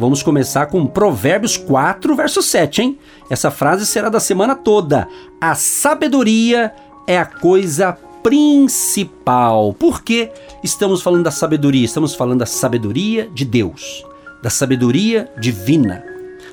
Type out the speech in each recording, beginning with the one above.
Vamos começar com Provérbios 4, verso 7, hein? Essa frase será da semana toda. A sabedoria é a coisa principal. Por que estamos falando da sabedoria? Estamos falando da sabedoria de Deus, da sabedoria divina,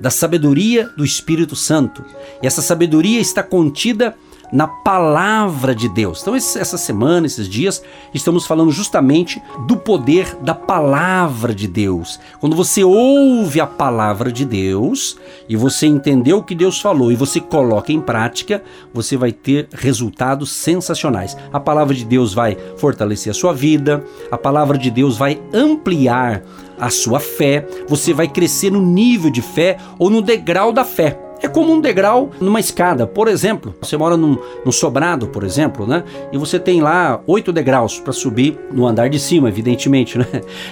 da sabedoria do Espírito Santo. E essa sabedoria está contida na palavra de Deus. Então, essa semana, esses dias, estamos falando justamente do poder da palavra de Deus. Quando você ouve a palavra de Deus e você entendeu o que Deus falou e você coloca em prática, você vai ter resultados sensacionais. A palavra de Deus vai fortalecer a sua vida, a palavra de Deus vai ampliar a sua fé, você vai crescer no nível de fé ou no degrau da fé. É como um degrau numa escada. Por exemplo, você mora num, num sobrado, por exemplo, né? E você tem lá oito degraus para subir no andar de cima, evidentemente, né?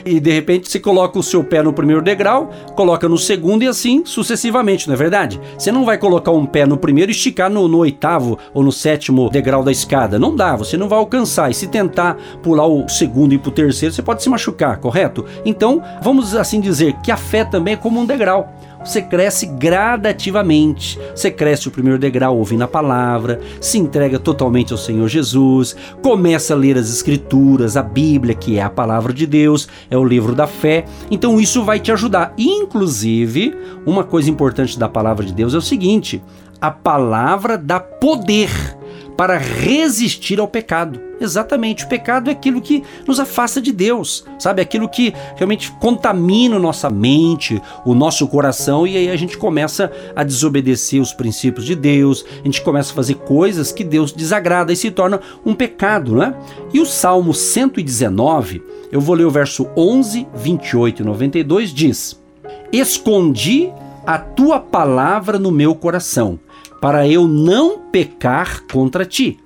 E de repente você coloca o seu pé no primeiro degrau, coloca no segundo e assim sucessivamente, não é verdade? Você não vai colocar um pé no primeiro e esticar no, no oitavo ou no sétimo degrau da escada. Não dá, você não vai alcançar. E se tentar pular o segundo e para o terceiro, você pode se machucar, correto? Então, vamos assim dizer que a fé também é como um degrau você cresce gradativamente. Você cresce o primeiro degrau ouvindo a palavra, se entrega totalmente ao Senhor Jesus, começa a ler as Escrituras, a Bíblia, que é a palavra de Deus, é o livro da fé. Então isso vai te ajudar. Inclusive, uma coisa importante da palavra de Deus é o seguinte: a palavra dá poder para resistir ao pecado. Exatamente, o pecado é aquilo que nos afasta de Deus, sabe? Aquilo que realmente contamina nossa mente, o nosso coração, e aí a gente começa a desobedecer os princípios de Deus, a gente começa a fazer coisas que Deus desagrada e se torna um pecado, né? E o Salmo 119, eu vou ler o verso 11, 28 e 92, diz: Escondi a tua palavra no meu coração para eu não pecar contra ti.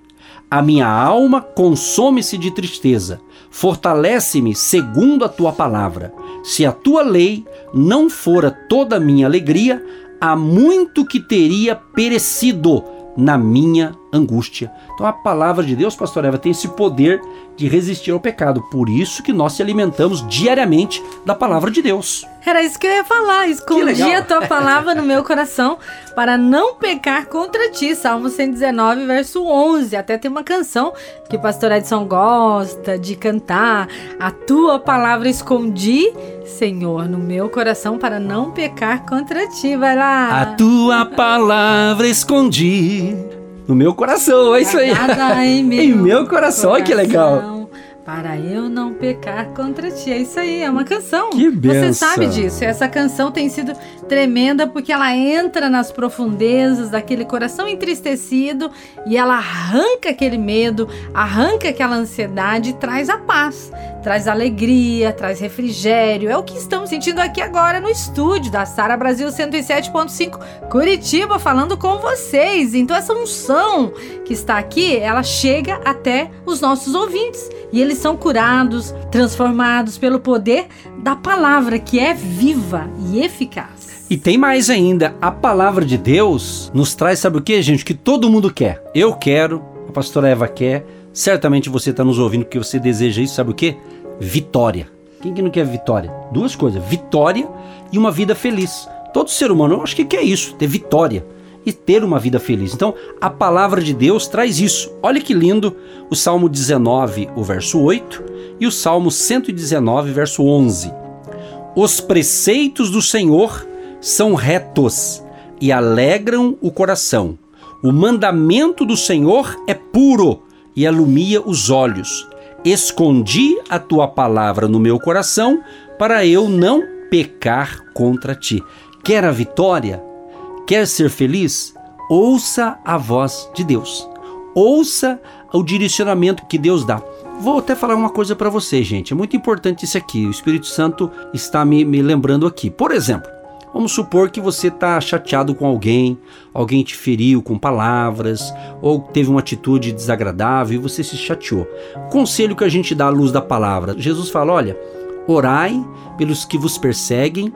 A minha alma consome-se de tristeza, fortalece-me segundo a tua palavra. Se a tua lei não fora toda a minha alegria, há muito que teria perecido na minha angústia. Então a palavra de Deus, pastor Eva, tem esse poder de resistir ao pecado. Por isso que nós se alimentamos diariamente da palavra de Deus. Era isso que eu ia falar. Escondi a tua palavra no meu coração para não pecar contra ti. Salmo 119, verso 11. Até tem uma canção que o pastor Edson gosta de cantar. A tua palavra escondi, Senhor, no meu coração para não pecar contra ti. Vai lá. A tua palavra escondi no meu coração, é isso aí. em meu, em meu coração, olha que legal. Para eu não pecar contra ti. É isso aí, é uma canção. Que benção. Você sabe disso. Essa canção tem sido tremenda porque ela entra nas profundezas daquele coração entristecido e ela arranca aquele medo, arranca aquela ansiedade e traz a paz, traz alegria, traz refrigério. É o que estamos sentindo aqui agora no estúdio da Sara Brasil 107.5 Curitiba falando com vocês. Então essa unção que está aqui, ela chega até os nossos ouvintes e eles são curados, transformados pelo poder da palavra que é viva e eficaz. E tem mais ainda, a palavra de Deus nos traz, sabe o que, gente? Que todo mundo quer. Eu quero, a pastora Eva quer, certamente você está nos ouvindo porque você deseja isso, sabe o que? Vitória. Quem que não quer vitória? Duas coisas: vitória e uma vida feliz. Todo ser humano, eu acho que quer isso, ter vitória e ter uma vida feliz. Então, a palavra de Deus traz isso. Olha que lindo o Salmo 19, o verso 8, e o Salmo 119, verso 11. Os preceitos do Senhor são retos e alegram o coração. O mandamento do Senhor é puro e alumia os olhos. Escondi a tua palavra no meu coração para eu não pecar contra ti. Quer a vitória? Quer ser feliz? Ouça a voz de Deus. Ouça o direcionamento que Deus dá. Vou até falar uma coisa para você, gente. É muito importante isso aqui. O Espírito Santo está me, me lembrando aqui. Por exemplo, Vamos supor que você está chateado com alguém, alguém te feriu com palavras, ou teve uma atitude desagradável e você se chateou. Conselho que a gente dá à luz da palavra: Jesus fala, olha, orai pelos que vos perseguem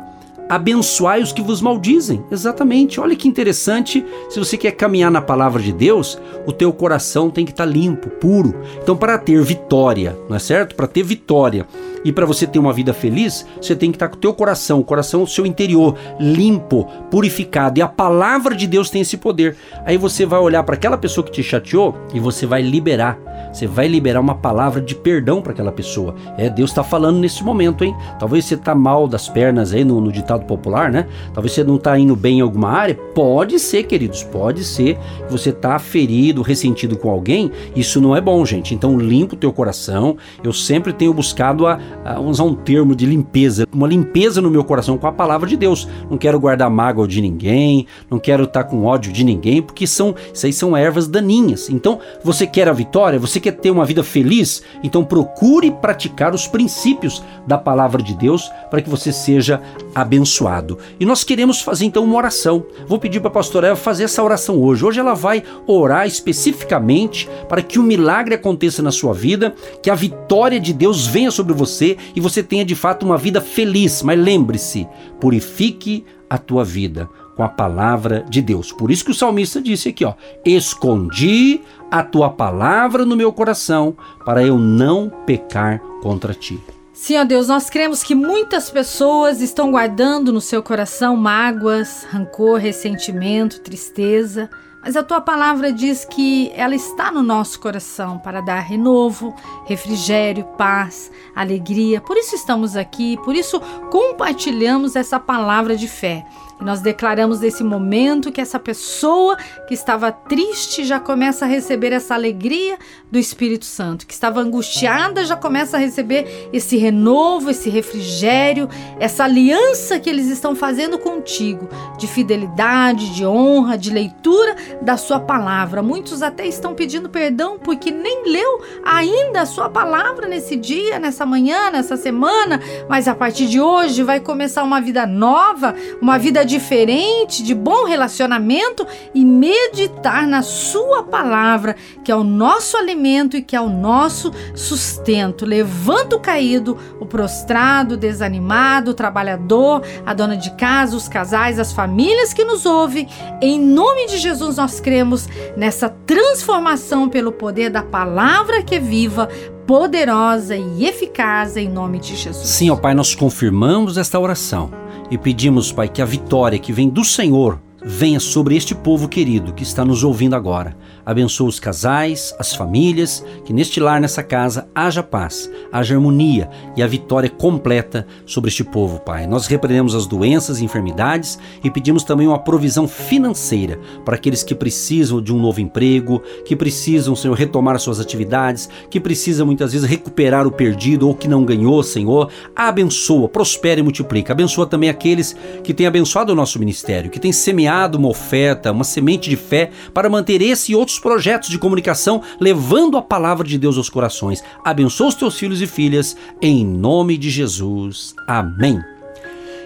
abençoai os que vos maldizem. Exatamente. Olha que interessante. Se você quer caminhar na palavra de Deus, o teu coração tem que estar tá limpo, puro. Então, para ter vitória, não é certo? Para ter vitória e para você ter uma vida feliz, você tem que estar tá com o teu coração, o coração, o seu interior limpo, purificado. E a palavra de Deus tem esse poder. Aí você vai olhar para aquela pessoa que te chateou e você vai liberar você vai liberar uma palavra de perdão para aquela pessoa. É, Deus está falando nesse momento, hein? Talvez você está mal das pernas aí no, no, ditado popular, né? Talvez você não está indo bem em alguma área. Pode ser, queridos, pode ser que você está ferido, ressentido com alguém. Isso não é bom, gente. Então limpa o teu coração. Eu sempre tenho buscado a, a usar um termo de limpeza, uma limpeza no meu coração com a palavra de Deus. Não quero guardar mágoa de ninguém, não quero estar tá com ódio de ninguém, porque são, isso aí são ervas daninhas. Então, você quer a vitória? Você quer ter uma vida feliz? Então procure praticar os princípios da palavra de Deus para que você seja abençoado. E nós queremos fazer então uma oração. Vou pedir para a pastora Eva fazer essa oração hoje. Hoje ela vai orar especificamente para que o um milagre aconteça na sua vida, que a vitória de Deus venha sobre você e você tenha de fato uma vida feliz. Mas lembre-se, purifique a tua vida com a palavra de Deus. Por isso que o salmista disse aqui, ó: "Escondi a tua palavra no meu coração, para eu não pecar contra ti." Sim, ó Deus, nós cremos que muitas pessoas estão guardando no seu coração mágoas, rancor, ressentimento, tristeza, mas a tua palavra diz que ela está no nosso coração para dar renovo, refrigério, paz, alegria. Por isso estamos aqui, por isso compartilhamos essa palavra de fé. E nós declaramos nesse momento que essa pessoa que estava triste já começa a receber essa alegria do Espírito Santo, que estava angustiada já começa a receber esse renovo, esse refrigério, essa aliança que eles estão fazendo contigo, de fidelidade, de honra, de leitura da sua palavra. Muitos até estão pedindo perdão porque nem leu ainda a sua palavra nesse dia, nessa manhã, nessa semana, mas a partir de hoje vai começar uma vida nova, uma vida diferente, de bom relacionamento e meditar na Sua palavra, que é o nosso alimento e que é o nosso sustento. Levanta o caído, o prostrado, o desanimado, o trabalhador, a dona de casa, os casais, as famílias que nos ouvem. Em nome de Jesus, nós cremos nessa transformação pelo poder da palavra que é viva poderosa e eficaz em nome de Jesus. Sim, ó Pai, nós confirmamos esta oração e pedimos, Pai, que a vitória que vem do Senhor venha sobre este povo querido que está nos ouvindo agora. Abençoa os casais, as famílias, que neste lar, nessa casa, haja paz, haja harmonia e a vitória completa sobre este povo, Pai. Nós repreendemos as doenças e enfermidades e pedimos também uma provisão financeira para aqueles que precisam de um novo emprego, que precisam, Senhor, retomar suas atividades, que precisam muitas vezes recuperar o perdido ou que não ganhou, Senhor. Abençoa, prospera e multiplica. Abençoa também aqueles que têm abençoado o nosso ministério, que têm semeado uma oferta, uma semente de fé para manter esse e outros projetos de comunicação levando a palavra de Deus aos corações. Abençoa os teus filhos e filhas, em nome de Jesus. Amém.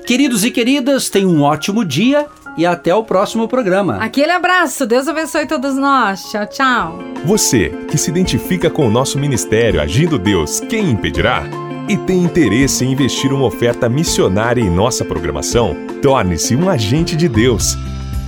Queridos e queridas, tenham um ótimo dia e até o próximo programa. Aquele abraço, Deus abençoe todos nós. Tchau, tchau. Você que se identifica com o nosso ministério Agindo Deus, quem impedirá? E tem interesse em investir uma oferta missionária em nossa programação? Torne-se um agente de Deus